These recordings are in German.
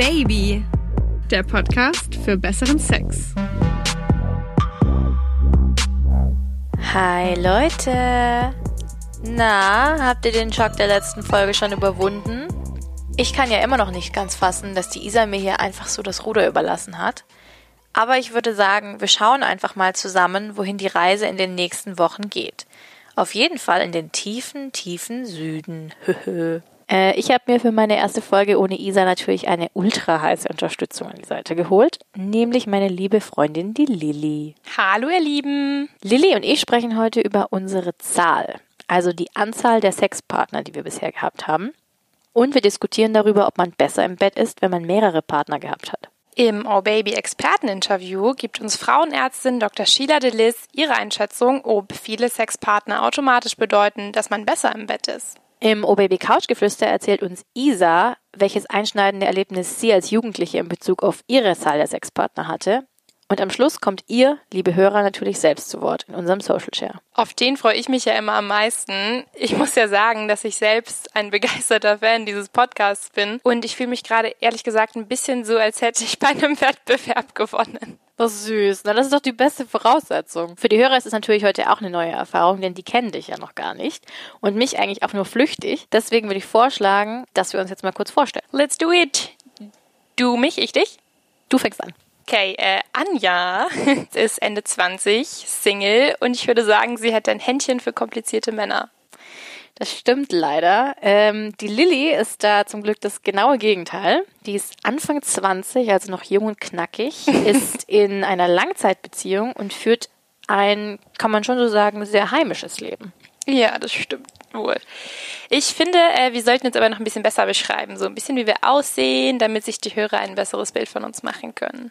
Baby, der Podcast für besseren Sex. Hi Leute! Na, habt ihr den Schock der letzten Folge schon überwunden? Ich kann ja immer noch nicht ganz fassen, dass die Isa mir hier einfach so das Ruder überlassen hat. Aber ich würde sagen, wir schauen einfach mal zusammen, wohin die Reise in den nächsten Wochen geht. Auf jeden Fall in den tiefen, tiefen Süden. Äh, ich habe mir für meine erste Folge ohne Isa natürlich eine ultra heiße Unterstützung an die Seite geholt, nämlich meine liebe Freundin, die Lilly. Hallo ihr Lieben. Lilly und ich sprechen heute über unsere Zahl, also die Anzahl der Sexpartner, die wir bisher gehabt haben. Und wir diskutieren darüber, ob man besser im Bett ist, wenn man mehrere Partner gehabt hat. Im Oh Baby Experteninterview gibt uns Frauenärztin Dr. Sheila Delis ihre Einschätzung, ob viele Sexpartner automatisch bedeuten, dass man besser im Bett ist. Im Baby Couchgeflüster erzählt uns Isa, welches einschneidende Erlebnis sie als Jugendliche in Bezug auf ihre Zahl der Sexpartner hatte. Und am Schluss kommt ihr, liebe Hörer, natürlich selbst zu Wort in unserem Social Share. Auf den freue ich mich ja immer am meisten. Ich muss ja sagen, dass ich selbst ein begeisterter Fan dieses Podcasts bin. Und ich fühle mich gerade ehrlich gesagt ein bisschen so, als hätte ich bei einem Wettbewerb gewonnen. Ist süß. Na, das ist doch die beste Voraussetzung. Für die Hörer ist es natürlich heute auch eine neue Erfahrung, denn die kennen dich ja noch gar nicht. Und mich eigentlich auch nur flüchtig. Deswegen würde ich vorschlagen, dass wir uns jetzt mal kurz vorstellen. Let's do it. Du mich, ich dich? Du fängst an. Okay, äh, Anja ist Ende 20, Single und ich würde sagen, sie hat ein Händchen für komplizierte Männer. Das stimmt leider. Ähm, die Lilly ist da zum Glück das genaue Gegenteil. Die ist Anfang 20, also noch jung und knackig, ist in einer Langzeitbeziehung und führt ein, kann man schon so sagen, sehr heimisches Leben. Ja, das stimmt wohl. Ich finde, äh, wir sollten jetzt aber noch ein bisschen besser beschreiben, so ein bisschen wie wir aussehen, damit sich die Hörer ein besseres Bild von uns machen können.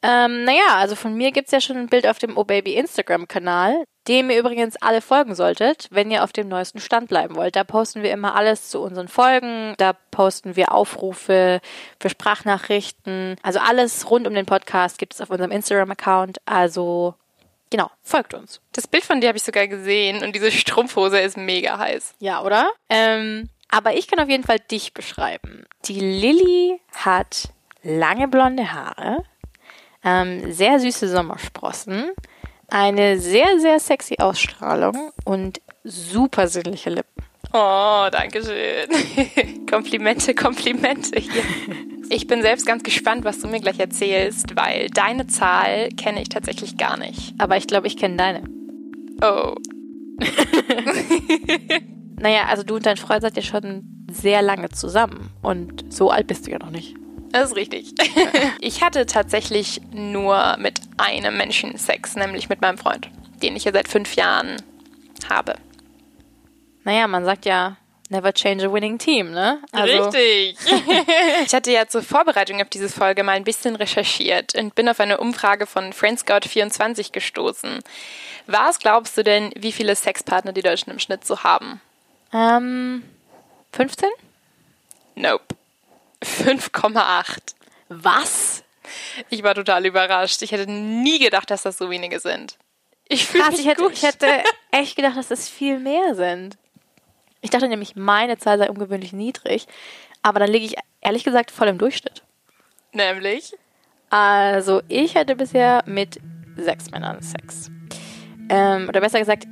Ähm, naja, also von mir gibt's ja schon ein Bild auf dem OBaby Instagram-Kanal, dem ihr übrigens alle folgen solltet, wenn ihr auf dem neuesten Stand bleiben wollt. Da posten wir immer alles zu unseren Folgen, da posten wir Aufrufe für Sprachnachrichten. Also alles rund um den Podcast gibt es auf unserem Instagram-Account. Also genau, folgt uns. Das Bild von dir habe ich sogar gesehen und diese Strumpfhose ist mega heiß. Ja, oder? Ähm, aber ich kann auf jeden Fall dich beschreiben. Die Lilly hat lange blonde Haare, ähm, sehr süße Sommersprossen, eine sehr, sehr sexy Ausstrahlung und super sinnliche Lippen. Oh, danke schön. Komplimente, Komplimente hier. Ich bin selbst ganz gespannt, was du mir gleich erzählst, weil deine Zahl kenne ich tatsächlich gar nicht. Aber ich glaube, ich kenne deine. Oh. naja, also du und dein Freund seid ja schon sehr lange zusammen und so alt bist du ja noch nicht. Das ist richtig. Ich hatte tatsächlich nur mit einem Menschen Sex, nämlich mit meinem Freund, den ich ja seit fünf Jahren habe. Naja, man sagt ja, never change a winning team, ne? Also Richtig. ich hatte ja zur Vorbereitung auf diese Folge mal ein bisschen recherchiert und bin auf eine Umfrage von Friendscout24 gestoßen. Was glaubst du denn, wie viele Sexpartner die Deutschen im Schnitt so haben? Ähm, 15? Nope. 5,8. Was? Ich war total überrascht. Ich hätte nie gedacht, dass das so wenige sind. Ich fühle mich ich hätte, gut. Ich hätte echt gedacht, dass das viel mehr sind. Ich dachte nämlich, meine Zahl sei ungewöhnlich niedrig. Aber dann liege ich ehrlich gesagt voll im Durchschnitt. Nämlich? Also, ich hatte bisher mit sechs Männern Sex. Ähm, oder besser gesagt,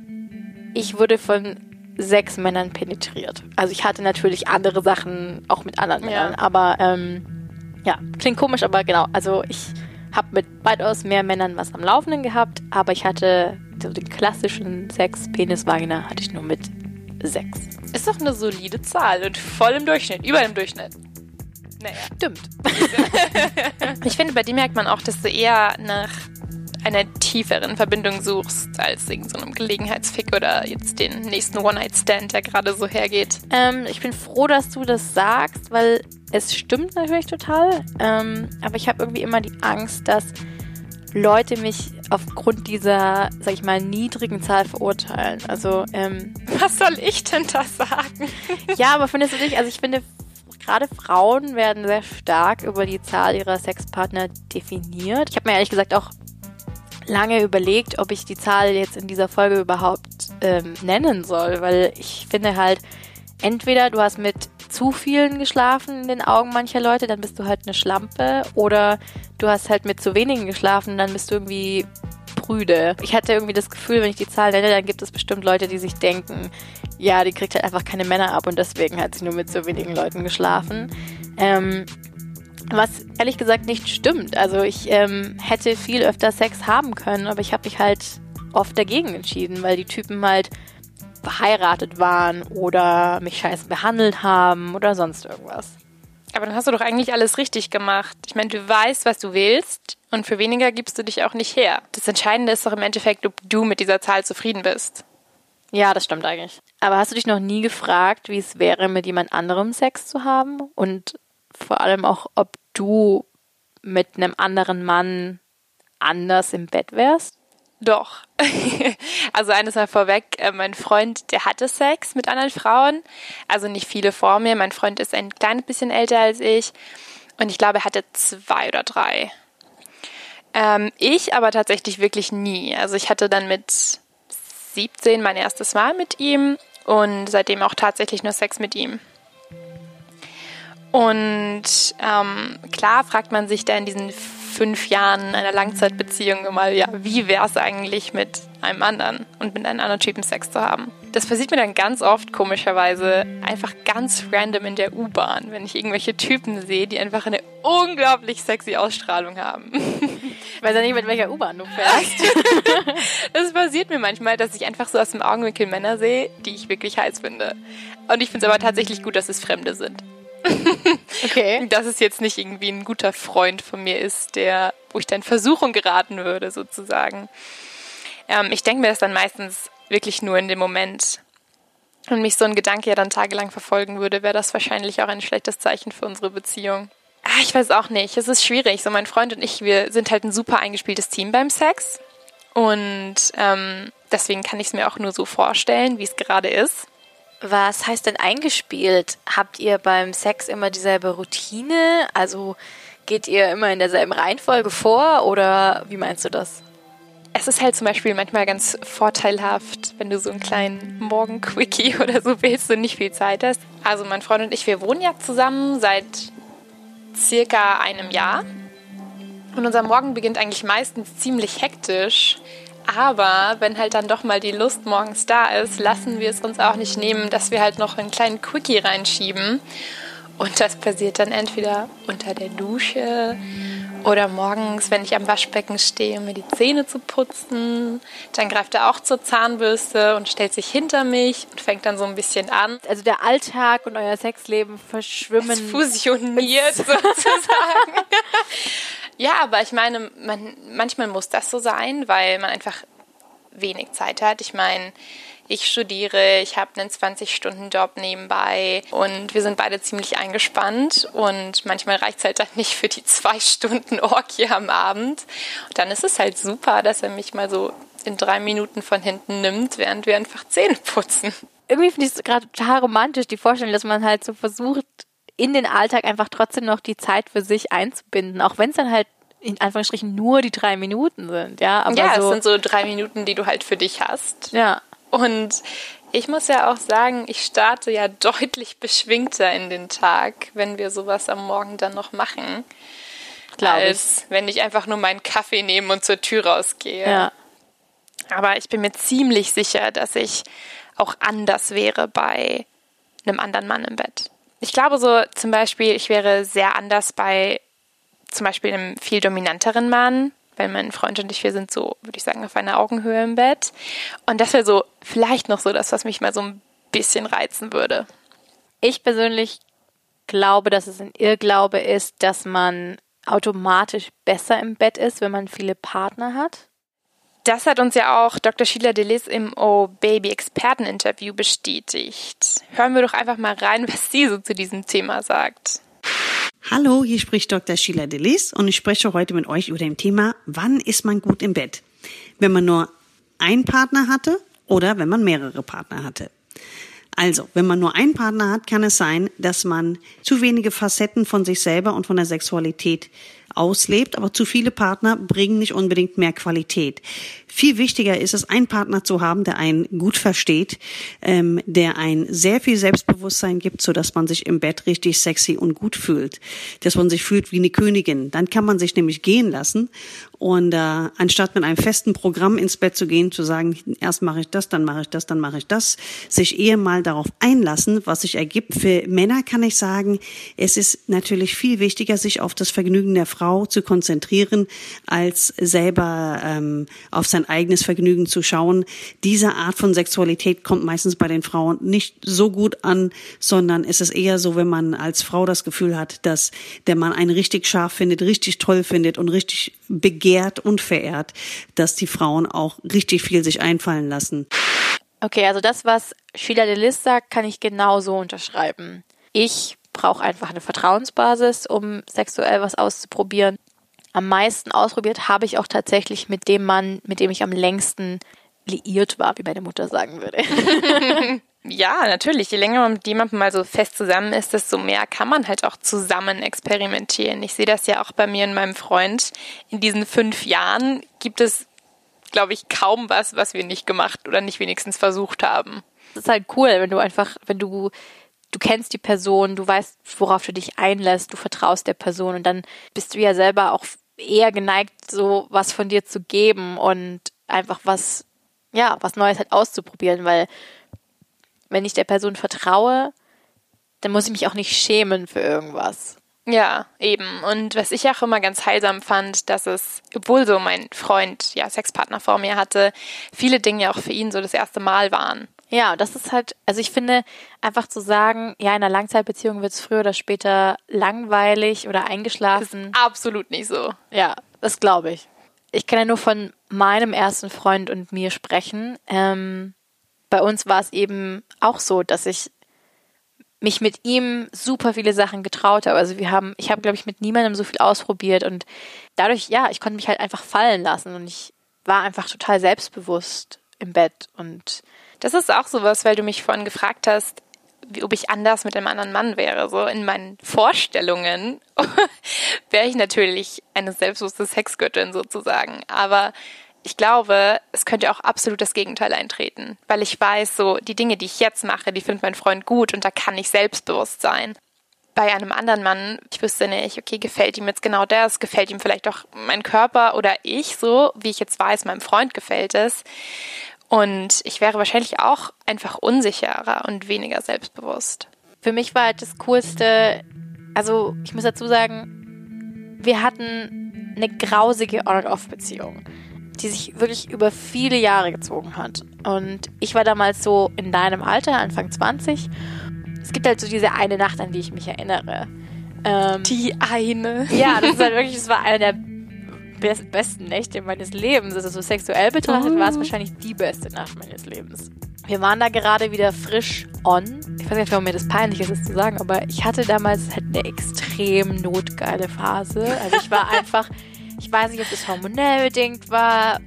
ich wurde von sechs Männern penetriert. Also ich hatte natürlich andere Sachen auch mit anderen ja. Männern, aber ähm, ja, klingt komisch, aber genau. Also ich habe mit weitaus mehr Männern was am Laufenden gehabt, aber ich hatte so den klassischen Sex, Penis, Vagina hatte ich nur mit sechs. Ist doch eine solide Zahl und voll im Durchschnitt, über dem Durchschnitt. Naja. Stimmt. ich finde, bei dir merkt man auch, dass du eher nach einer tieferen Verbindung suchst, als in so einem Gelegenheitsfick oder jetzt den nächsten One-Night-Stand, der gerade so hergeht. Ähm, ich bin froh, dass du das sagst, weil es stimmt natürlich total. Ähm, aber ich habe irgendwie immer die Angst, dass Leute mich aufgrund dieser, sag ich mal, niedrigen Zahl verurteilen. Also, ähm, Was soll ich denn da sagen? ja, aber findest du nicht, also ich finde, gerade Frauen werden sehr stark über die Zahl ihrer Sexpartner definiert. Ich habe mir ehrlich gesagt auch lange überlegt, ob ich die Zahl jetzt in dieser Folge überhaupt ähm, nennen soll, weil ich finde halt, entweder du hast mit zu vielen geschlafen in den Augen mancher Leute, dann bist du halt eine Schlampe. Oder du hast halt mit zu wenigen geschlafen, dann bist du irgendwie prüde. Ich hatte irgendwie das Gefühl, wenn ich die Zahl nenne, dann gibt es bestimmt Leute, die sich denken, ja, die kriegt halt einfach keine Männer ab und deswegen hat sie nur mit so wenigen Leuten geschlafen. Ähm, was ehrlich gesagt nicht stimmt. Also ich ähm, hätte viel öfter Sex haben können, aber ich habe mich halt oft dagegen entschieden, weil die Typen halt verheiratet waren oder mich scheiße behandelt haben oder sonst irgendwas. Aber dann hast du doch eigentlich alles richtig gemacht. Ich meine, du weißt, was du willst und für weniger gibst du dich auch nicht her. Das Entscheidende ist doch im Endeffekt, ob du mit dieser Zahl zufrieden bist. Ja, das stimmt eigentlich. Aber hast du dich noch nie gefragt, wie es wäre, mit jemand anderem Sex zu haben? Und vor allem auch, ob du mit einem anderen Mann anders im Bett wärst? Doch. also eines mal vorweg, äh, mein Freund, der hatte Sex mit anderen Frauen. Also nicht viele vor mir. Mein Freund ist ein kleines bisschen älter als ich. Und ich glaube, er hatte zwei oder drei. Ähm, ich aber tatsächlich wirklich nie. Also ich hatte dann mit 17 mein erstes Mal mit ihm und seitdem auch tatsächlich nur Sex mit ihm. Und ähm, klar fragt man sich da in diesen fünf Jahren einer Langzeitbeziehung immer, ja, wie wäre es eigentlich mit einem anderen und mit einem anderen Typen Sex zu haben? Das passiert mir dann ganz oft komischerweise einfach ganz random in der U-Bahn, wenn ich irgendwelche Typen sehe, die einfach eine unglaublich sexy Ausstrahlung haben. Ich weiß ja nicht, mit welcher U-Bahn du fährst. das passiert mir manchmal, dass ich einfach so aus dem Augenwinkel Männer sehe, die ich wirklich heiß finde. Und ich finde es aber tatsächlich gut, dass es Fremde sind. Okay. Dass es jetzt nicht irgendwie ein guter Freund von mir ist, der, wo ich dann Versuchung geraten würde, sozusagen. Ähm, ich denke mir das dann meistens wirklich nur in dem Moment. Und mich so ein Gedanke ja dann tagelang verfolgen würde, wäre das wahrscheinlich auch ein schlechtes Zeichen für unsere Beziehung. Ah, ich weiß auch nicht. Es ist schwierig. So mein Freund und ich, wir sind halt ein super eingespieltes Team beim Sex. Und ähm, deswegen kann ich es mir auch nur so vorstellen, wie es gerade ist. Was heißt denn eingespielt? Habt ihr beim Sex immer dieselbe Routine? Also geht ihr immer in derselben Reihenfolge vor oder wie meinst du das? Es ist halt zum Beispiel manchmal ganz vorteilhaft, wenn du so einen kleinen Morgen-Quickie oder so willst und nicht viel Zeit hast. Also mein Freund und ich, wir wohnen ja zusammen seit circa einem Jahr. Und unser Morgen beginnt eigentlich meistens ziemlich hektisch. Aber wenn halt dann doch mal die Lust morgens da ist, lassen wir es uns auch nicht nehmen, dass wir halt noch einen kleinen Quickie reinschieben. Und das passiert dann entweder unter der Dusche oder morgens, wenn ich am Waschbecken stehe, um mir die Zähne zu putzen. Dann greift er auch zur Zahnbürste und stellt sich hinter mich und fängt dann so ein bisschen an. Also der Alltag und euer Sexleben verschwimmen. Es fusioniert sozusagen. ja, aber ich meine, man, manchmal muss das so sein, weil man einfach wenig Zeit hat. Ich meine, ich studiere, ich habe einen 20-Stunden-Job nebenbei und wir sind beide ziemlich eingespannt und manchmal reicht es halt dann nicht für die zwei Stunden Orgie am Abend. Und dann ist es halt super, dass er mich mal so in drei Minuten von hinten nimmt, während wir einfach Zähne putzen. Irgendwie finde ich es gerade total romantisch, die Vorstellung, dass man halt so versucht, in den Alltag einfach trotzdem noch die Zeit für sich einzubinden, auch wenn es dann halt in Anführungsstrichen nur die drei Minuten sind, ja. Aber ja, so, es sind so drei Minuten, die du halt für dich hast. Ja. Und ich muss ja auch sagen, ich starte ja deutlich beschwingter in den Tag, wenn wir sowas am Morgen dann noch machen. Glaub als ich. wenn ich einfach nur meinen Kaffee nehme und zur Tür rausgehe. Ja. Aber ich bin mir ziemlich sicher, dass ich auch anders wäre bei einem anderen Mann im Bett. Ich glaube so zum Beispiel, ich wäre sehr anders bei zum Beispiel einem viel dominanteren Mann, weil mein Freund und ich, wir sind so, würde ich sagen, auf einer Augenhöhe im Bett. Und das wäre so vielleicht noch so das, was mich mal so ein bisschen reizen würde. Ich persönlich glaube, dass es ein Irrglaube ist, dass man automatisch besser im Bett ist, wenn man viele Partner hat. Das hat uns ja auch Dr. Sheila Delis im Oh Baby Experten-Interview bestätigt. Hören wir doch einfach mal rein, was sie so zu diesem Thema sagt. Hallo, hier spricht Dr. Sheila Delis und ich spreche heute mit euch über dem Thema, wann ist man gut im Bett? Wenn man nur einen Partner hatte oder wenn man mehrere Partner hatte. Also, wenn man nur einen Partner hat, kann es sein, dass man zu wenige Facetten von sich selber und von der Sexualität auslebt, aber zu viele Partner bringen nicht unbedingt mehr Qualität. Viel wichtiger ist es, einen Partner zu haben, der einen gut versteht, ähm, der ein sehr viel Selbstbewusstsein gibt, so dass man sich im Bett richtig sexy und gut fühlt, dass man sich fühlt wie eine Königin. Dann kann man sich nämlich gehen lassen und äh, anstatt mit einem festen Programm ins Bett zu gehen, zu sagen, erst mache ich das, dann mache ich das, dann mache ich das, sich eher mal darauf einlassen, was sich ergibt. Für Männer kann ich sagen, es ist natürlich viel wichtiger, sich auf das Vergnügen der Frau zu konzentrieren, als selber ähm, auf sein eigenes Vergnügen zu schauen. Diese Art von Sexualität kommt meistens bei den Frauen nicht so gut an, sondern es ist eher so, wenn man als Frau das Gefühl hat, dass der Mann einen richtig scharf findet, richtig toll findet und richtig begehrt und verehrt, dass die Frauen auch richtig viel sich einfallen lassen. Okay, also das, was Sheila Delis sagt, kann ich genauso unterschreiben. Ich brauche einfach eine Vertrauensbasis, um sexuell was auszuprobieren. Am meisten ausprobiert habe ich auch tatsächlich mit dem Mann, mit dem ich am längsten liiert war, wie meine Mutter sagen würde. Ja, natürlich. Je länger man mit jemandem mal so fest zusammen ist, desto mehr kann man halt auch zusammen experimentieren. Ich sehe das ja auch bei mir und meinem Freund. In diesen fünf Jahren gibt es, glaube ich, kaum was, was wir nicht gemacht oder nicht wenigstens versucht haben. Das ist halt cool, wenn du einfach, wenn du, du kennst die Person, du weißt, worauf du dich einlässt, du vertraust der Person und dann bist du ja selber auch eher geneigt, so was von dir zu geben und einfach was, ja, was Neues halt auszuprobieren, weil wenn ich der Person vertraue, dann muss ich mich auch nicht schämen für irgendwas. Ja, eben. Und was ich auch immer ganz heilsam fand, dass es, obwohl so mein Freund ja Sexpartner vor mir hatte, viele Dinge auch für ihn so das erste Mal waren. Ja, das ist halt, also ich finde, einfach zu sagen, ja, in einer Langzeitbeziehung wird es früher oder später langweilig oder eingeschlafen. Ist absolut nicht so. Ja, das glaube ich. Ich kann ja nur von meinem ersten Freund und mir sprechen. Ähm, bei uns war es eben auch so, dass ich mich mit ihm super viele Sachen getraut habe. Also wir haben, ich habe, glaube ich, mit niemandem so viel ausprobiert und dadurch, ja, ich konnte mich halt einfach fallen lassen und ich war einfach total selbstbewusst im Bett und das ist auch sowas, weil du mich vorhin gefragt hast, wie, ob ich anders mit einem anderen Mann wäre. So in meinen Vorstellungen wäre ich natürlich eine selbstbewusste Sexgöttin sozusagen. Aber ich glaube, es könnte auch absolut das Gegenteil eintreten, weil ich weiß, so die Dinge, die ich jetzt mache, die findet mein Freund gut und da kann ich selbstbewusst sein. Bei einem anderen Mann, ich wüsste nicht, okay, gefällt ihm jetzt genau das, gefällt ihm vielleicht auch mein Körper oder ich so, wie ich jetzt weiß, meinem Freund gefällt es. Und ich wäre wahrscheinlich auch einfach unsicherer und weniger selbstbewusst. Für mich war halt das Coolste, also ich muss dazu sagen, wir hatten eine grausige On-and-Off-Beziehung die sich wirklich über viele Jahre gezogen hat. Und ich war damals so in deinem Alter, Anfang 20. Es gibt halt so diese eine Nacht, an die ich mich erinnere. Ähm, die eine. Ja, das ist halt wirklich, das war eine der besten Nächte meines Lebens. Also so sexuell betrachtet oh. war es wahrscheinlich die beste Nacht meines Lebens. Wir waren da gerade wieder frisch on. Ich weiß nicht, warum mir das peinlich ist, das zu sagen, aber ich hatte damals halt eine extrem notgeile Phase. Also ich war einfach ich weiß nicht, ob das hormonell bedingt war.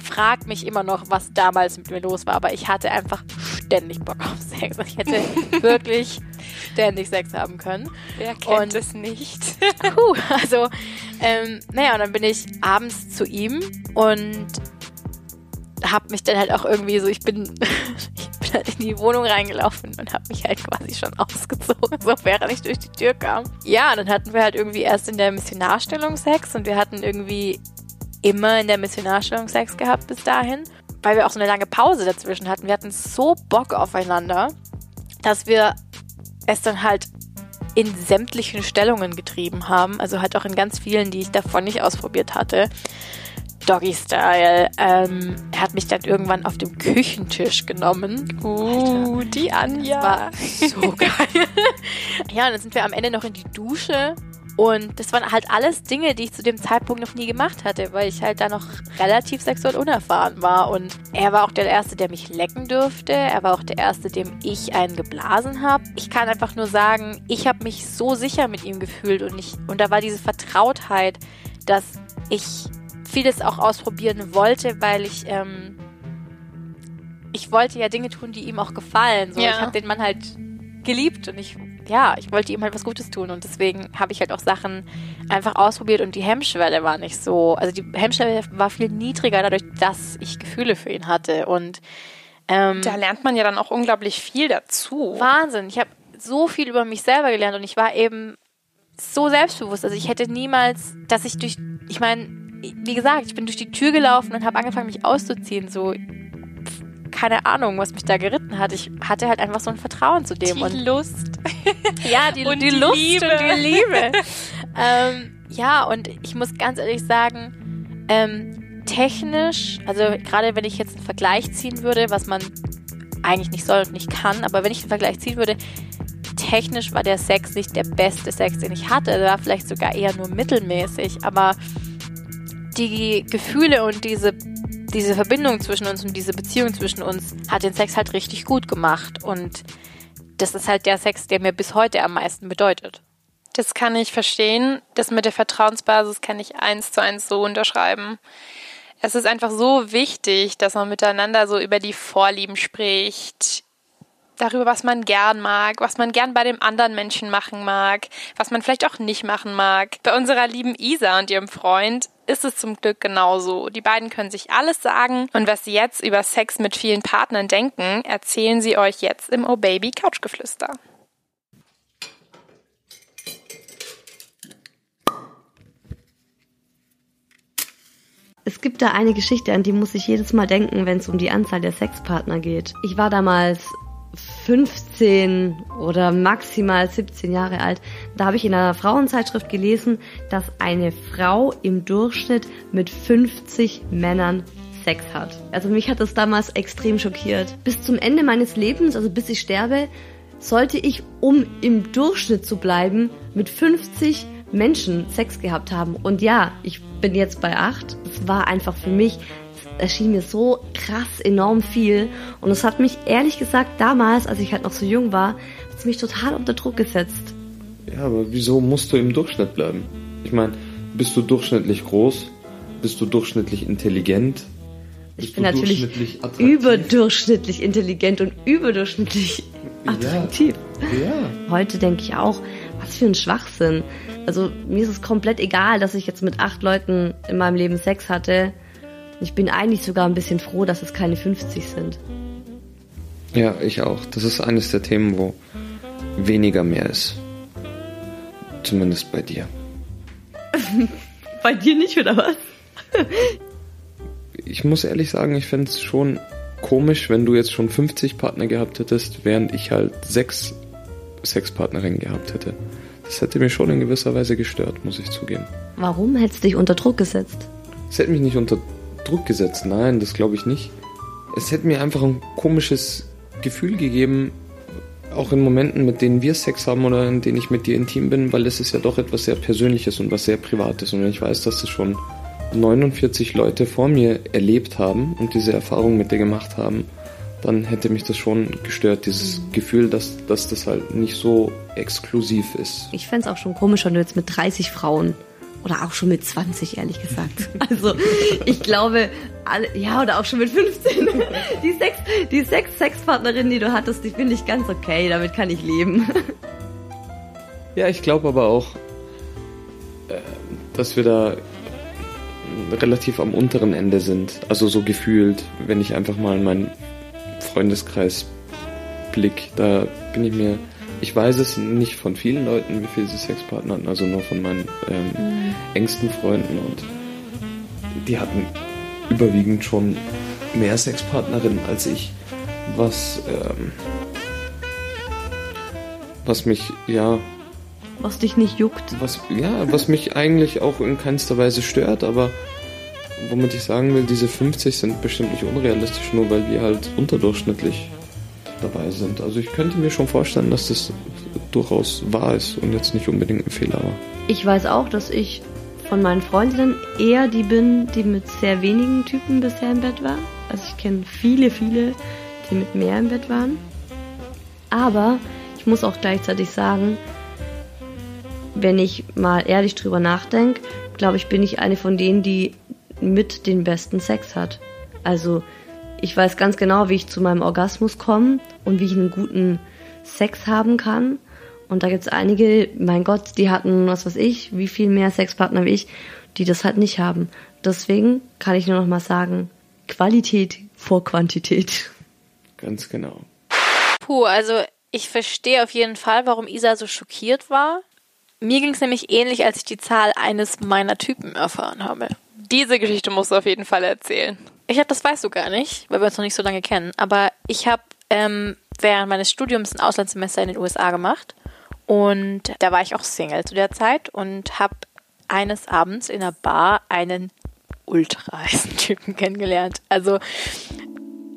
Frag mich immer noch, was damals mit mir los war, aber ich hatte einfach ständig Bock auf Sex. Ich hätte wirklich ständig Sex haben können. Wer kennt es nicht? Puh, also, ähm, naja, und dann bin ich abends zu ihm und hab mich dann halt auch irgendwie so, ich bin, ich bin halt in die Wohnung reingelaufen und hab mich halt quasi schon ausgezogen, so während ich durch die Tür kam. Ja, und dann hatten wir halt irgendwie erst in der Missionarstellung Sex und wir hatten irgendwie immer in der Missionarstellung Sex gehabt bis dahin, weil wir auch so eine lange Pause dazwischen hatten. Wir hatten so Bock aufeinander, dass wir es dann halt in sämtlichen Stellungen getrieben haben, also halt auch in ganz vielen, die ich davon nicht ausprobiert hatte. Doggy Style. Ähm, er hat mich dann irgendwann auf dem Küchentisch genommen. Uh, Alter, die Anja. war so geil. ja, und dann sind wir am Ende noch in die Dusche. Und das waren halt alles Dinge, die ich zu dem Zeitpunkt noch nie gemacht hatte, weil ich halt da noch relativ sexuell unerfahren war. Und er war auch der Erste, der mich lecken durfte. Er war auch der Erste, dem ich einen geblasen habe. Ich kann einfach nur sagen, ich habe mich so sicher mit ihm gefühlt und, ich, und da war diese Vertrautheit, dass ich vieles auch ausprobieren wollte, weil ich ähm, ich wollte ja Dinge tun, die ihm auch gefallen. So, ja. Ich habe den Mann halt geliebt und ich, ja, ich wollte ihm halt was Gutes tun und deswegen habe ich halt auch Sachen einfach ausprobiert und die Hemmschwelle war nicht so, also die Hemmschwelle war viel niedriger dadurch, dass ich Gefühle für ihn hatte und ähm, da lernt man ja dann auch unglaublich viel dazu. Wahnsinn, ich habe so viel über mich selber gelernt und ich war eben so selbstbewusst, also ich hätte niemals, dass ich durch, ich meine, wie gesagt, ich bin durch die Tür gelaufen und habe angefangen, mich auszuziehen, so keine Ahnung, was mich da geritten hat. Ich hatte halt einfach so ein Vertrauen zu dem. Die und Lust. ja, die, und die, die Lust Liebe. und die Liebe. ähm, ja, und ich muss ganz ehrlich sagen, ähm, technisch, also gerade wenn ich jetzt einen Vergleich ziehen würde, was man eigentlich nicht soll und nicht kann, aber wenn ich einen Vergleich ziehen würde, technisch war der Sex nicht der beste Sex, den ich hatte. Er war vielleicht sogar eher nur mittelmäßig, aber die Gefühle und diese, diese Verbindung zwischen uns und diese Beziehung zwischen uns hat den Sex halt richtig gut gemacht. Und das ist halt der Sex, der mir bis heute am meisten bedeutet. Das kann ich verstehen. Das mit der Vertrauensbasis kann ich eins zu eins so unterschreiben. Es ist einfach so wichtig, dass man miteinander so über die Vorlieben spricht, darüber, was man gern mag, was man gern bei dem anderen Menschen machen mag, was man vielleicht auch nicht machen mag. Bei unserer lieben Isa und ihrem Freund ist es zum Glück genauso. Die beiden können sich alles sagen und was sie jetzt über Sex mit vielen Partnern denken, erzählen sie euch jetzt im Oh Baby Couchgeflüster. Es gibt da eine Geschichte, an die muss ich jedes Mal denken, wenn es um die Anzahl der Sexpartner geht. Ich war damals 15 oder maximal 17 Jahre alt. Da habe ich in einer Frauenzeitschrift gelesen, dass eine Frau im Durchschnitt mit 50 Männern Sex hat. Also mich hat das damals extrem schockiert. Bis zum Ende meines Lebens, also bis ich sterbe, sollte ich, um im Durchschnitt zu bleiben, mit 50 Menschen Sex gehabt haben. Und ja, ich bin jetzt bei 8. Es war einfach für mich erschien mir so krass enorm viel. Und es hat mich ehrlich gesagt damals, als ich halt noch so jung war, hat's mich total unter Druck gesetzt. Ja, aber wieso musst du im Durchschnitt bleiben? Ich meine, bist du durchschnittlich groß? Bist du durchschnittlich intelligent? Bist Ich bin natürlich überdurchschnittlich intelligent und überdurchschnittlich attraktiv. Ja. Heute denke ich auch, was für ein Schwachsinn. Also mir ist es komplett egal, dass ich jetzt mit acht Leuten in meinem Leben Sex hatte. Ich bin eigentlich sogar ein bisschen froh, dass es keine 50 sind. Ja, ich auch. Das ist eines der Themen, wo weniger mehr ist. Zumindest bei dir. Bei dir nicht, oder was? Ich muss ehrlich sagen, ich fände es schon komisch, wenn du jetzt schon 50 Partner gehabt hättest, während ich halt sechs Sexpartnerinnen gehabt hätte. Das hätte mich schon in gewisser Weise gestört, muss ich zugeben. Warum hättest du dich unter Druck gesetzt? Es hätte mich nicht unter Druck gesetzt, nein, das glaube ich nicht. Es hätte mir einfach ein komisches Gefühl gegeben, auch in Momenten, mit denen wir Sex haben oder in denen ich mit dir intim bin, weil es ist ja doch etwas sehr Persönliches und was sehr Privates. Und wenn ich weiß, dass das schon 49 Leute vor mir erlebt haben und diese Erfahrung mit dir gemacht haben, dann hätte mich das schon gestört, dieses Gefühl, dass, dass das halt nicht so exklusiv ist. Ich fände es auch schon komisch, wenn du jetzt mit 30 Frauen oder auch schon mit 20, ehrlich gesagt. Also ich glaube, alle, ja, oder auch schon mit 15. Die sechs, die sechs Sexpartnerinnen, die du hattest, die finde ich ganz okay, damit kann ich leben. Ja, ich glaube aber auch, äh, dass wir da relativ am unteren Ende sind. Also so gefühlt, wenn ich einfach mal in meinen Freundeskreis blick, da bin ich mir, ich weiß es nicht von vielen Leuten, wie viele sie Sexpartner hatten, also nur von meinen ähm, engsten Freunden und die hatten überwiegend schon mehr Sexpartnerinnen als ich, was ähm, was mich ja Was dich nicht juckt. was, ja, was mich eigentlich auch in keinster Weise stört, aber womit ich sagen will, diese 50 sind bestimmt nicht unrealistisch, nur weil wir halt unterdurchschnittlich dabei sind. Also ich könnte mir schon vorstellen, dass das durchaus wahr ist und jetzt nicht unbedingt ein Fehler war. Ich weiß auch, dass ich von meinen Freundinnen eher die bin, die mit sehr wenigen Typen bisher im Bett war. Also ich kenne viele, viele, die mit mehr im Bett waren. Aber ich muss auch gleichzeitig sagen, wenn ich mal ehrlich drüber nachdenke, glaube ich, bin ich eine von denen, die mit den besten Sex hat. Also ich weiß ganz genau, wie ich zu meinem Orgasmus komme und wie ich einen guten Sex haben kann. Und da gibt's einige, mein Gott, die hatten, was weiß ich, wie viel mehr Sexpartner wie ich, die das halt nicht haben. Deswegen kann ich nur noch mal sagen, Qualität vor Quantität. Ganz genau. Puh, also ich verstehe auf jeden Fall, warum Isa so schockiert war. Mir ging es nämlich ähnlich, als ich die Zahl eines meiner Typen erfahren habe. Diese Geschichte musst du auf jeden Fall erzählen. Ich habe, das weißt du gar nicht, weil wir uns noch nicht so lange kennen. Aber ich habe ähm, während meines Studiums ein Auslandssemester in den USA gemacht und da war ich auch Single zu der Zeit und habe eines Abends in einer Bar einen ultra heißen Typen kennengelernt. Also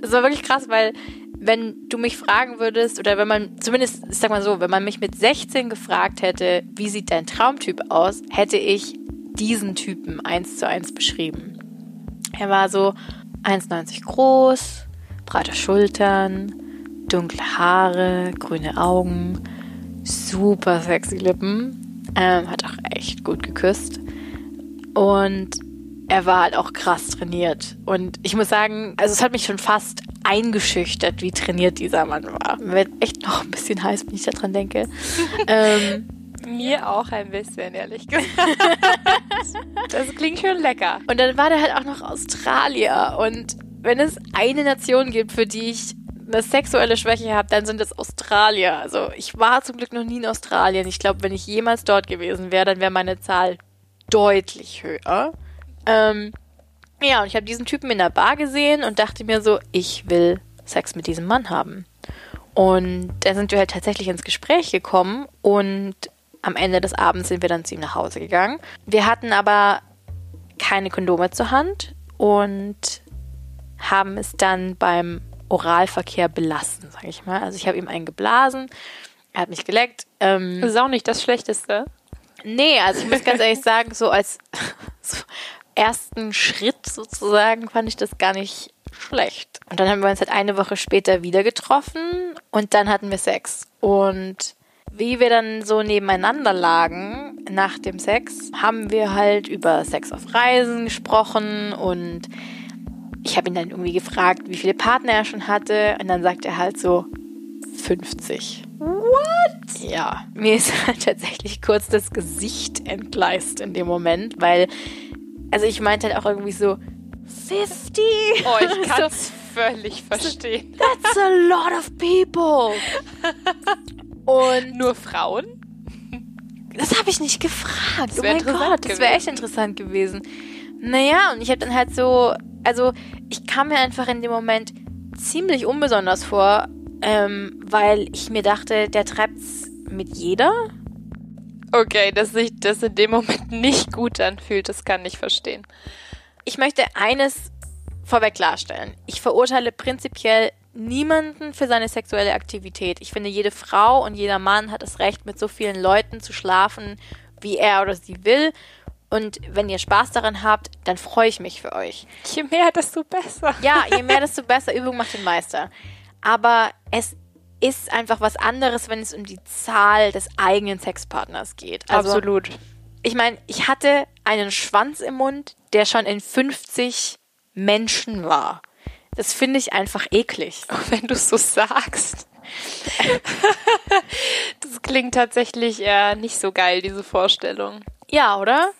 es war wirklich krass, weil wenn du mich fragen würdest, oder wenn man, zumindest, ich sag mal so, wenn man mich mit 16 gefragt hätte, wie sieht dein Traumtyp aus, hätte ich diesen Typen eins zu eins beschrieben. Er war so 1,90 groß, breite Schultern, dunkle Haare, grüne Augen, super sexy Lippen, ähm, hat auch echt gut geküsst und er war halt auch krass trainiert. Und ich muss sagen, also es hat mich schon fast eingeschüchtert, wie trainiert dieser Mann war. Mir wird echt noch ein bisschen heiß, wenn ich daran denke. ähm, Mir auch ein bisschen, ehrlich gesagt. das klingt schon lecker. und dann war der halt auch noch Australier. Und wenn es eine Nation gibt, für die ich eine sexuelle Schwäche habe, dann sind es Australier. Also ich war zum Glück noch nie in Australien. Ich glaube, wenn ich jemals dort gewesen wäre, dann wäre meine Zahl deutlich höher. Ähm, ja, und ich habe diesen Typen in der Bar gesehen und dachte mir so, ich will Sex mit diesem Mann haben. Und dann sind wir halt tatsächlich ins Gespräch gekommen und am Ende des Abends sind wir dann zu ihm nach Hause gegangen. Wir hatten aber keine Kondome zur Hand und haben es dann beim Oralverkehr belassen, sage ich mal. Also ich habe ihm einen geblasen, er hat mich geleckt. Ähm, Das ist auch nicht das Schlechteste. Nee, also ich muss ganz ehrlich sagen, so als so ersten Schritt sozusagen fand ich das gar nicht schlecht. Und dann haben wir uns halt eine Woche später wieder getroffen und dann hatten wir Sex. Und wie wir dann so nebeneinander lagen nach dem Sex, haben wir halt über Sex auf Reisen gesprochen und ich habe ihn dann irgendwie gefragt, wie viele Partner er schon hatte und dann sagt er halt so 50. What? Ja, mir ist halt tatsächlich kurz das Gesicht entgleist in dem Moment, weil, also ich meinte halt auch irgendwie so 50. Oh, ich kann so, es völlig verstehen. That's a lot of people. Und Nur Frauen? das habe ich nicht gefragt. Das oh mein Gott, das wäre echt interessant gewesen. Naja, und ich habe dann halt so, also ich kam mir einfach in dem Moment ziemlich unbesonders vor, ähm, weil ich mir dachte, der treibt's mit jeder. Okay, dass sich das in dem Moment nicht gut anfühlt, das kann ich verstehen. Ich möchte eines vorweg klarstellen. Ich verurteile prinzipiell niemanden für seine sexuelle Aktivität. Ich finde, jede Frau und jeder Mann hat das Recht, mit so vielen Leuten zu schlafen, wie er oder sie will. Und wenn ihr Spaß daran habt, dann freue ich mich für euch. Je mehr, desto besser. Ja, je mehr, desto besser. Übung macht den Meister. Aber es ist einfach was anderes, wenn es um die Zahl des eigenen Sexpartners geht. Also, Absolut. ich meine, ich hatte einen Schwanz im Mund, der schon in 50 Menschen war. Das finde ich einfach eklig. Wenn du es so sagst. das klingt tatsächlich äh, nicht so geil, diese Vorstellung. Ja, oder?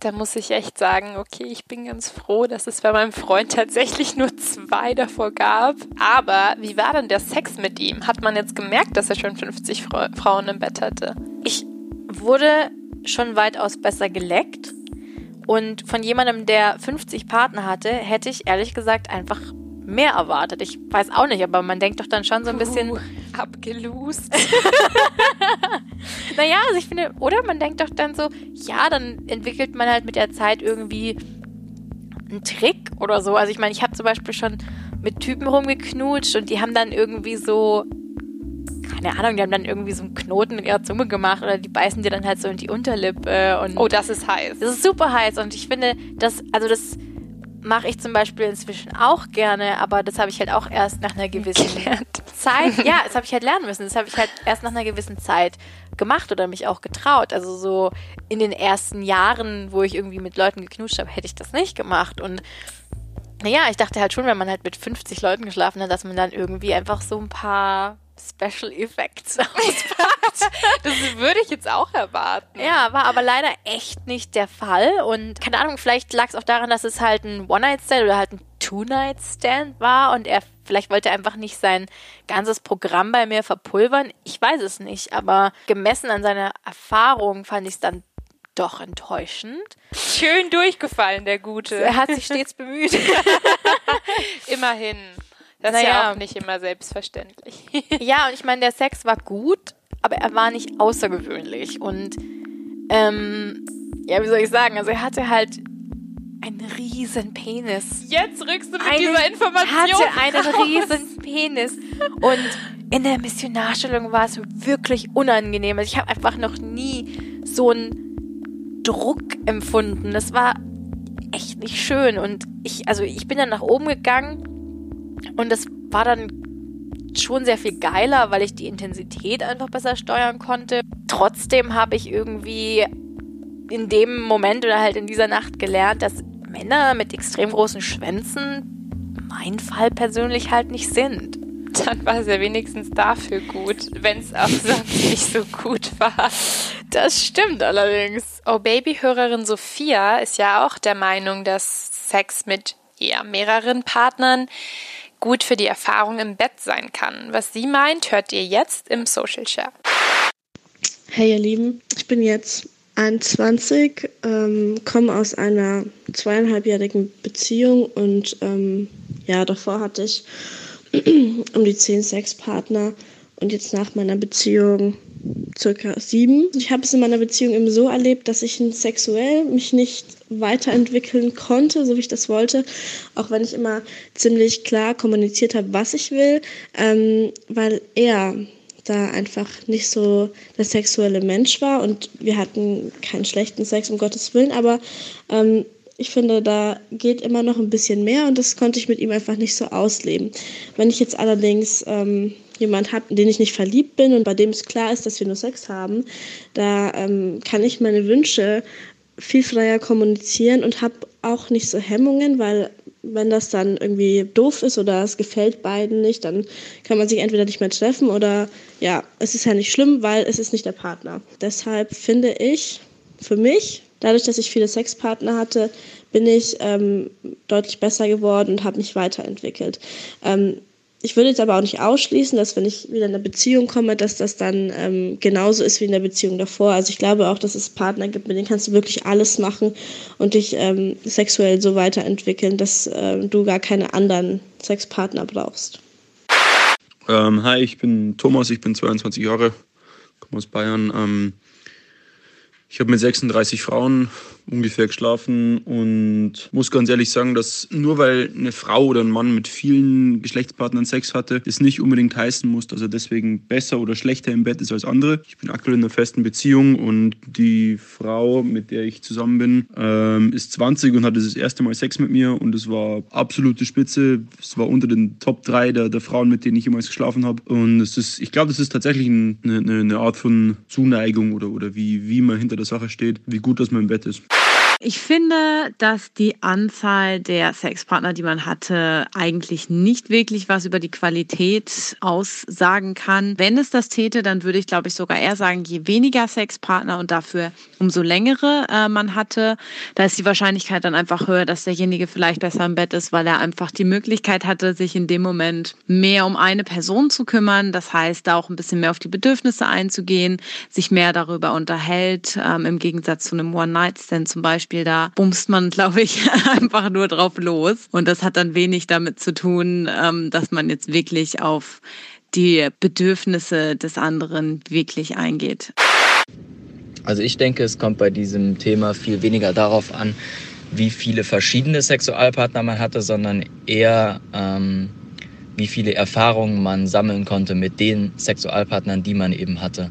Da muss ich echt sagen, okay, ich bin ganz froh, dass es bei meinem Freund tatsächlich nur zwei davor gab. Aber wie war denn der Sex mit ihm? Hat man jetzt gemerkt, dass er schon 50 Fra Frauen im Bett hatte? Ich wurde schon weitaus besser geleckt. Und von jemandem, der 50 Partner hatte, hätte ich ehrlich gesagt einfach mehr erwartet. Ich weiß auch nicht, aber man denkt doch dann schon so ein bisschen, Uh, abgelust. naja, also ich finde, oder man denkt doch dann so, ja, dann entwickelt man halt mit der Zeit irgendwie einen Trick oder so. Also ich meine, ich habe zum Beispiel schon mit Typen rumgeknutscht und die haben dann irgendwie so, keine Ahnung, die haben dann irgendwie so einen Knoten in ihrer Zunge gemacht oder die beißen dir dann halt so in die Unterlippe und Oh, das ist heiß. das ist super heiß und ich finde, das, also das mache ich zum Beispiel inzwischen auch gerne, aber das habe ich halt auch erst nach einer gewissen Zeit, ja, das habe ich halt lernen müssen. Das habe ich halt erst nach einer gewissen Zeit gemacht oder mich auch getraut. Also so in den ersten Jahren, wo ich irgendwie mit Leuten geknutscht habe, hätte ich das nicht gemacht und naja, ich dachte halt schon, wenn man halt mit 50 Leuten geschlafen hat, dass man dann irgendwie einfach so ein paar Special Effects auspackt. das würde ich jetzt auch erwarten. Ja, war aber leider echt nicht der Fall. Und keine Ahnung, vielleicht lag es auch daran, dass es halt ein One-Night-Stand oder halt ein Two-Night-Stand war und er vielleicht wollte einfach nicht sein ganzes Programm bei mir verpulvern. Ich weiß es nicht, aber gemessen an seiner Erfahrung fand ich es dann doch enttäuschend. Schön durchgefallen, der Gute. Er hat sich stets bemüht. Immerhin. Das naja. ist ja auch nicht immer selbstverständlich. ja, und ich meine, der Sex war gut, aber er war nicht außergewöhnlich. Und ähm, ja, wie soll ich sagen? Also er hatte halt einen riesen Penis. Jetzt rückst du mit einen, dieser Information hatte einen raus. riesen Penis. Und in der Missionarstellung war es wirklich unangenehm. Also ich habe einfach noch nie so einen Druck empfunden. Das war echt nicht schön. Und ich, also ich bin dann nach oben gegangen und das war dann schon sehr viel geiler, weil ich die Intensität einfach besser steuern konnte. Trotzdem habe ich irgendwie in dem Moment oder halt in dieser Nacht gelernt, dass Männer mit extrem großen Schwänzen mein Fall persönlich halt nicht sind. Dann war es ja wenigstens dafür gut, wenn es auch sonst nicht so gut war. Das stimmt allerdings. Oh, Babyhörerin Sophia ist ja auch der Meinung, dass Sex mit ja, mehreren Partnern gut für die Erfahrung im Bett sein kann. Was sie meint, hört ihr jetzt im Social Share. Hey ihr Lieben, ich bin jetzt 21, ähm, komme aus einer zweieinhalbjährigen Beziehung und ähm, ja, davor hatte ich um die zehn Sexpartner und jetzt nach meiner Beziehung circa sieben. Ich habe es in meiner Beziehung eben so erlebt, dass ich sexuell mich nicht weiterentwickeln konnte, so wie ich das wollte, auch wenn ich immer ziemlich klar kommuniziert habe, was ich will, ähm, weil er da einfach nicht so der sexuelle Mensch war und wir hatten keinen schlechten Sex, um Gottes Willen, aber ähm, ich finde, da geht immer noch ein bisschen mehr und das konnte ich mit ihm einfach nicht so ausleben. Wenn ich jetzt allerdings ähm, jemand habe, in den ich nicht verliebt bin und bei dem es klar ist, dass wir nur Sex haben, da ähm, kann ich meine Wünsche viel freier kommunizieren und habe auch nicht so Hemmungen, weil wenn das dann irgendwie doof ist oder es gefällt beiden nicht, dann kann man sich entweder nicht mehr treffen oder ja, es ist ja nicht schlimm, weil es ist nicht der Partner. Deshalb finde ich für mich, dadurch, dass ich viele Sexpartner hatte, bin ich ähm, deutlich besser geworden und habe mich weiterentwickelt. Ähm, ich würde jetzt aber auch nicht ausschließen, dass wenn ich wieder in eine Beziehung komme, dass das dann ähm, genauso ist wie in der Beziehung davor. Also ich glaube auch, dass es Partner gibt, mit denen kannst du wirklich alles machen und dich ähm, sexuell so weiterentwickeln, dass äh, du gar keine anderen Sexpartner brauchst. Ähm, hi, ich bin Thomas, ich bin 22 Jahre, komme aus Bayern. Ähm, ich habe mit 36 Frauen ungefähr geschlafen und muss ganz ehrlich sagen, dass nur weil eine Frau oder ein Mann mit vielen Geschlechtspartnern Sex hatte, das nicht unbedingt heißen muss, dass er deswegen besser oder schlechter im Bett ist als andere. Ich bin aktuell in einer festen Beziehung und die Frau, mit der ich zusammen bin, ähm, ist 20 und hatte das erste Mal Sex mit mir und es war absolute Spitze. Es war unter den Top 3 der, der Frauen, mit denen ich jemals geschlafen habe. Und es ist, ich glaube, das ist tatsächlich eine, eine, Art von Zuneigung oder, oder wie, wie man hinter der Sache steht, wie gut dass man im Bett ist. Ich finde, dass die Anzahl der Sexpartner, die man hatte, eigentlich nicht wirklich was über die Qualität aussagen kann. Wenn es das täte, dann würde ich, glaube ich, sogar eher sagen, je weniger Sexpartner und dafür umso längere äh, man hatte, da ist die Wahrscheinlichkeit dann einfach höher, dass derjenige vielleicht besser im Bett ist, weil er einfach die Möglichkeit hatte, sich in dem Moment mehr um eine Person zu kümmern. Das heißt, da auch ein bisschen mehr auf die Bedürfnisse einzugehen, sich mehr darüber unterhält, ähm, im Gegensatz zu einem One-Night-Stand zum Beispiel Beispiel, da bumst man, glaube ich, einfach nur drauf los. Und das hat dann wenig damit zu tun, ähm, dass man jetzt wirklich auf die Bedürfnisse des anderen wirklich eingeht. Also ich denke, es kommt bei diesem Thema viel weniger darauf an, wie viele verschiedene Sexualpartner man hatte, sondern eher, ähm, wie viele Erfahrungen man sammeln konnte mit den Sexualpartnern, die man eben hatte.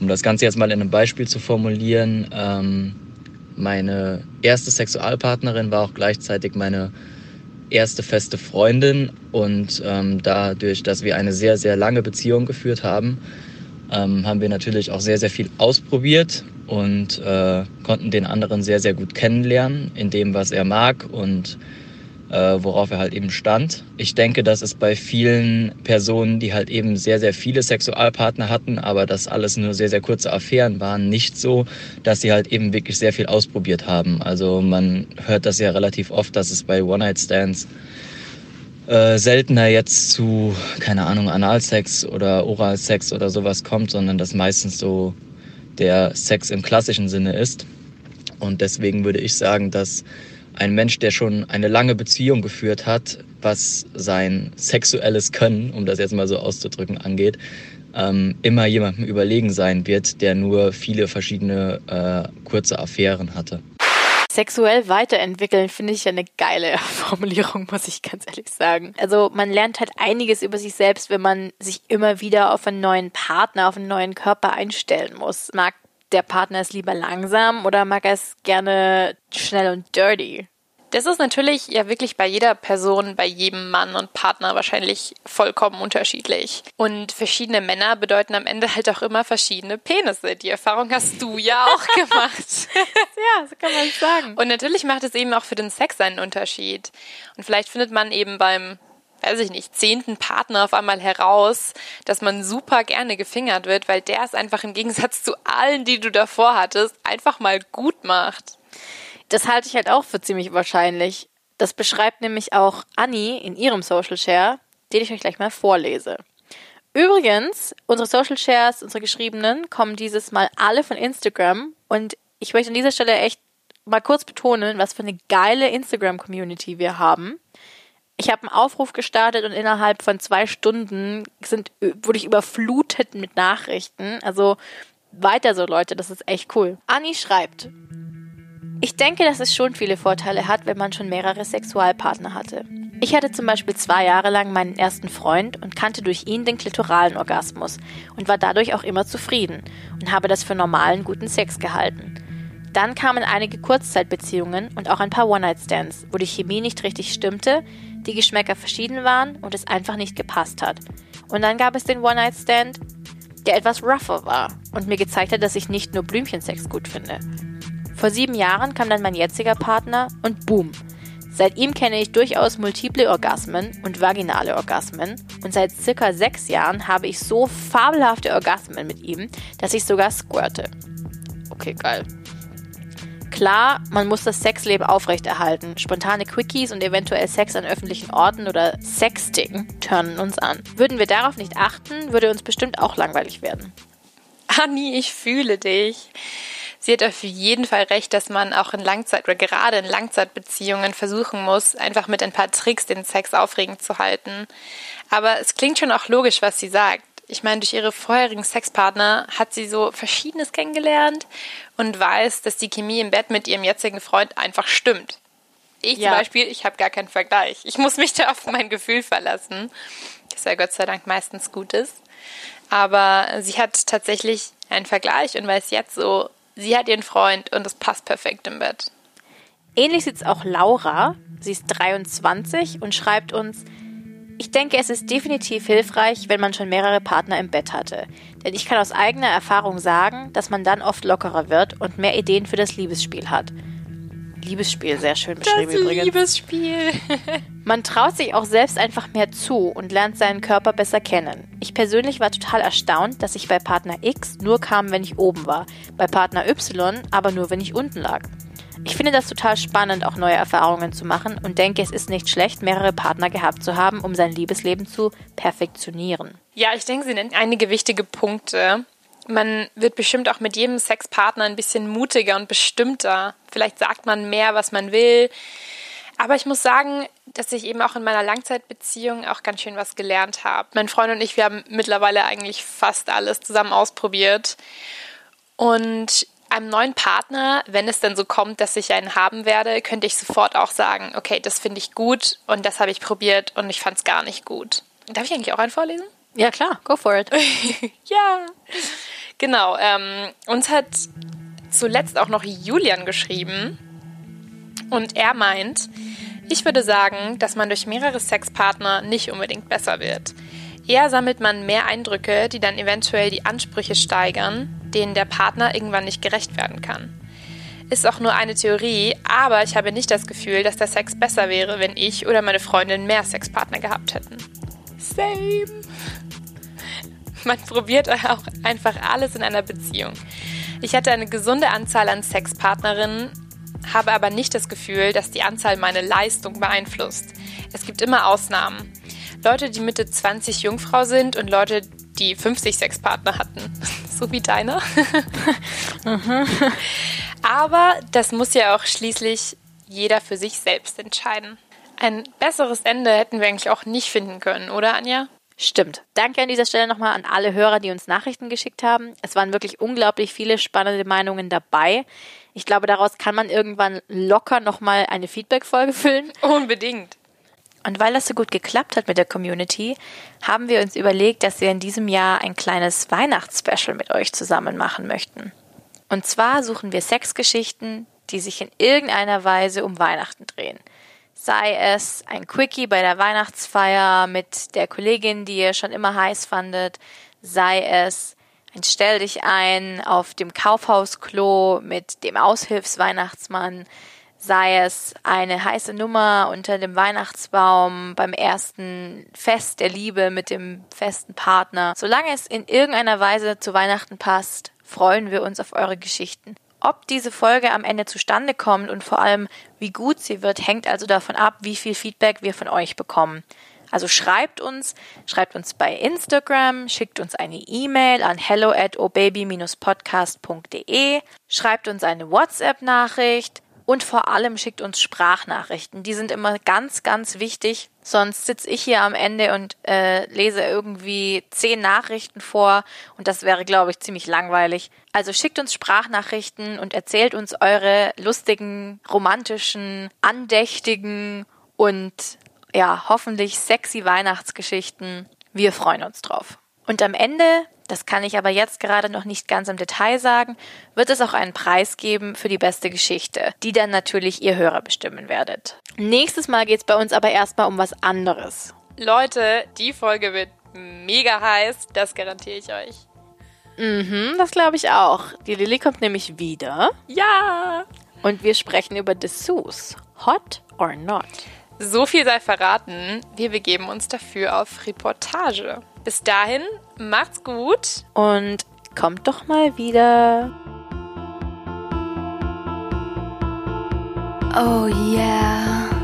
Um das Ganze jetzt mal in einem Beispiel zu formulieren, ähm, meine erste Sexualpartnerin war auch gleichzeitig meine erste feste Freundin. Und ähm, dadurch, dass wir eine sehr, sehr lange Beziehung geführt haben, ähm, haben wir natürlich auch sehr, sehr viel ausprobiert und äh, konnten den anderen sehr, sehr gut kennenlernen in dem, was er mag. Und äh, worauf er halt eben stand. Ich denke, dass es bei vielen Personen, die halt eben sehr, sehr viele Sexualpartner hatten, aber das alles nur sehr, sehr kurze Affären waren, nicht so, dass sie halt eben wirklich sehr viel ausprobiert haben. Also man hört das ja relativ oft, dass es bei One-Night-Stands äh, seltener jetzt zu, keine Ahnung, Analsex oder Oralsex oder sowas kommt, sondern dass meistens so der Sex im klassischen Sinne ist. Und deswegen würde ich sagen, dass ein Mensch, der schon eine lange Beziehung geführt hat, was sein sexuelles Können, um das jetzt mal so auszudrücken, angeht, ähm, immer jemandem überlegen sein wird, der nur viele verschiedene äh, kurze Affären hatte. Sexuell weiterentwickeln finde ich eine geile Formulierung, muss ich ganz ehrlich sagen. Also man lernt halt einiges über sich selbst, wenn man sich immer wieder auf einen neuen Partner, auf einen neuen Körper einstellen muss. Mag der Partner es lieber langsam oder mag er es gerne schnell und dirty? Das ist natürlich ja wirklich bei jeder Person, bei jedem Mann und Partner wahrscheinlich vollkommen unterschiedlich. Und verschiedene Männer bedeuten am Ende halt auch immer verschiedene Penisse. Die Erfahrung hast du ja auch gemacht. ja, so kann man sagen. Und natürlich macht es eben auch für den Sex einen Unterschied. Und vielleicht findet man eben beim weiß ich nicht, zehnten Partner auf einmal heraus, dass man super gerne gefingert wird, weil der es einfach im Gegensatz zu allen, die du davor hattest, einfach mal gut macht. Das halte ich halt auch für ziemlich wahrscheinlich. Das beschreibt nämlich auch Annie in ihrem Social Share, den ich euch gleich mal vorlese. Übrigens, unsere Social Shares, unsere geschriebenen, kommen dieses Mal alle von Instagram und ich möchte an dieser Stelle echt mal kurz betonen, was für eine geile Instagram-Community wir haben. Ich habe einen Aufruf gestartet und innerhalb von zwei Stunden sind, wurde ich überflutet mit Nachrichten. Also weiter so, Leute, das ist echt cool. Anni schreibt. Ich denke, dass es schon viele Vorteile hat, wenn man schon mehrere Sexualpartner hatte. Ich hatte zum Beispiel zwei Jahre lang meinen ersten Freund und kannte durch ihn den klitoralen Orgasmus und war dadurch auch immer zufrieden und habe das für normalen guten Sex gehalten. Dann kamen einige Kurzzeitbeziehungen und auch ein paar One-Night-Stands, wo die Chemie nicht richtig stimmte, die Geschmäcker verschieden waren und es einfach nicht gepasst hat. Und dann gab es den One-Night-Stand, der etwas rougher war und mir gezeigt hat, dass ich nicht nur Blümchensex gut finde. Vor sieben Jahren kam dann mein jetziger Partner und boom. Seit ihm kenne ich durchaus multiple Orgasmen und vaginale Orgasmen und seit circa sechs Jahren habe ich so fabelhafte Orgasmen mit ihm, dass ich sogar squirte. Okay, geil. Klar, man muss das Sexleben aufrechterhalten. Spontane Quickies und eventuell Sex an öffentlichen Orten oder Sexting turnen uns an. Würden wir darauf nicht achten, würde uns bestimmt auch langweilig werden. Anni, ich fühle dich. Sie hat auf jeden Fall recht, dass man auch in Langzeit oder gerade in Langzeitbeziehungen versuchen muss, einfach mit ein paar Tricks den Sex aufregend zu halten. Aber es klingt schon auch logisch, was sie sagt ich meine, durch ihre vorherigen Sexpartner hat sie so Verschiedenes kennengelernt und weiß, dass die Chemie im Bett mit ihrem jetzigen Freund einfach stimmt. Ich ja. zum Beispiel, ich habe gar keinen Vergleich. Ich muss mich da auf mein Gefühl verlassen, das ja Gott sei Dank meistens gut ist. Aber sie hat tatsächlich einen Vergleich und weiß jetzt so, sie hat ihren Freund und es passt perfekt im Bett. Ähnlich sieht es auch Laura. Sie ist 23 und schreibt uns, ich denke, es ist definitiv hilfreich, wenn man schon mehrere Partner im Bett hatte. Denn ich kann aus eigener Erfahrung sagen, dass man dann oft lockerer wird und mehr Ideen für das Liebesspiel hat. Liebesspiel, sehr schön beschrieben das übrigens. Liebesspiel. man traut sich auch selbst einfach mehr zu und lernt seinen Körper besser kennen. Ich persönlich war total erstaunt, dass ich bei Partner X nur kam, wenn ich oben war, bei Partner Y aber nur, wenn ich unten lag. Ich finde das total spannend, auch neue Erfahrungen zu machen und denke, es ist nicht schlecht, mehrere Partner gehabt zu haben, um sein Liebesleben zu perfektionieren. Ja, ich denke, Sie nennen einige wichtige Punkte. Man wird bestimmt auch mit jedem Sexpartner ein bisschen mutiger und bestimmter. Vielleicht sagt man mehr, was man will. Aber ich muss sagen, dass ich eben auch in meiner Langzeitbeziehung auch ganz schön was gelernt habe. Mein Freund und ich, wir haben mittlerweile eigentlich fast alles zusammen ausprobiert. Und einem neuen Partner, wenn es denn so kommt, dass ich einen haben werde, könnte ich sofort auch sagen, okay, das finde ich gut und das habe ich probiert und ich fand es gar nicht gut. Darf ich eigentlich auch einen vorlesen? Ja, klar, go for it. ja, genau. Ähm, uns hat zuletzt auch noch Julian geschrieben und er meint, ich würde sagen, dass man durch mehrere Sexpartner nicht unbedingt besser wird. Eher sammelt man mehr Eindrücke, die dann eventuell die Ansprüche steigern, denen der Partner irgendwann nicht gerecht werden kann. ist auch nur eine Theorie, aber ich habe nicht das Gefühl, dass der Sex besser wäre, wenn ich oder meine Freundin mehr Sexpartner gehabt hätten. Same. Man probiert auch einfach alles in einer Beziehung. Ich hatte eine gesunde Anzahl an Sexpartnerinnen, habe aber nicht das Gefühl, dass die Anzahl meine Leistung beeinflusst. Es gibt immer Ausnahmen. Leute, die Mitte 20 Jungfrau sind und Leute, die 50 Sexpartner hatten. so wie deiner. Aber das muss ja auch schließlich jeder für sich selbst entscheiden. Ein besseres Ende hätten wir eigentlich auch nicht finden können, oder Anja? Stimmt. Danke an dieser Stelle nochmal an alle Hörer, die uns Nachrichten geschickt haben. Es waren wirklich unglaublich viele spannende Meinungen dabei. Ich glaube, daraus kann man irgendwann locker nochmal eine Feedback-Folge füllen. Unbedingt. Und weil das so gut geklappt hat mit der Community, haben wir uns überlegt, dass wir in diesem Jahr ein kleines Weihnachtsspecial mit euch zusammen machen möchten. Und zwar suchen wir Sexgeschichten, die sich in irgendeiner Weise um Weihnachten drehen. Sei es ein Quickie bei der Weihnachtsfeier mit der Kollegin, die ihr schon immer heiß fandet, sei es ein Stell dich ein auf dem Kaufhausklo mit dem Aushilfsweihnachtsmann, sei es eine heiße Nummer unter dem Weihnachtsbaum beim ersten Fest der Liebe mit dem festen Partner. Solange es in irgendeiner Weise zu Weihnachten passt, freuen wir uns auf eure Geschichten. Ob diese Folge am Ende zustande kommt und vor allem wie gut sie wird, hängt also davon ab, wie viel Feedback wir von euch bekommen. Also schreibt uns, schreibt uns bei Instagram, schickt uns eine E-Mail an hello at obaby-podcast.de, schreibt uns eine WhatsApp-Nachricht, und vor allem schickt uns Sprachnachrichten. Die sind immer ganz, ganz wichtig. Sonst sitze ich hier am Ende und äh, lese irgendwie zehn Nachrichten vor und das wäre, glaube ich, ziemlich langweilig. Also schickt uns Sprachnachrichten und erzählt uns eure lustigen, romantischen, andächtigen und ja, hoffentlich sexy Weihnachtsgeschichten. Wir freuen uns drauf. Und am Ende das kann ich aber jetzt gerade noch nicht ganz im Detail sagen, wird es auch einen Preis geben für die beste Geschichte, die dann natürlich ihr Hörer bestimmen werdet. Nächstes Mal geht es bei uns aber erstmal um was anderes. Leute, die Folge wird mega heiß, das garantiere ich euch. Mhm, das glaube ich auch. Die Lilly kommt nämlich wieder. Ja! Und wir sprechen über Dessous. Hot or not? So viel sei verraten, wir begeben uns dafür auf Reportage. Bis dahin, macht's gut. Und kommt doch mal wieder. Oh yeah.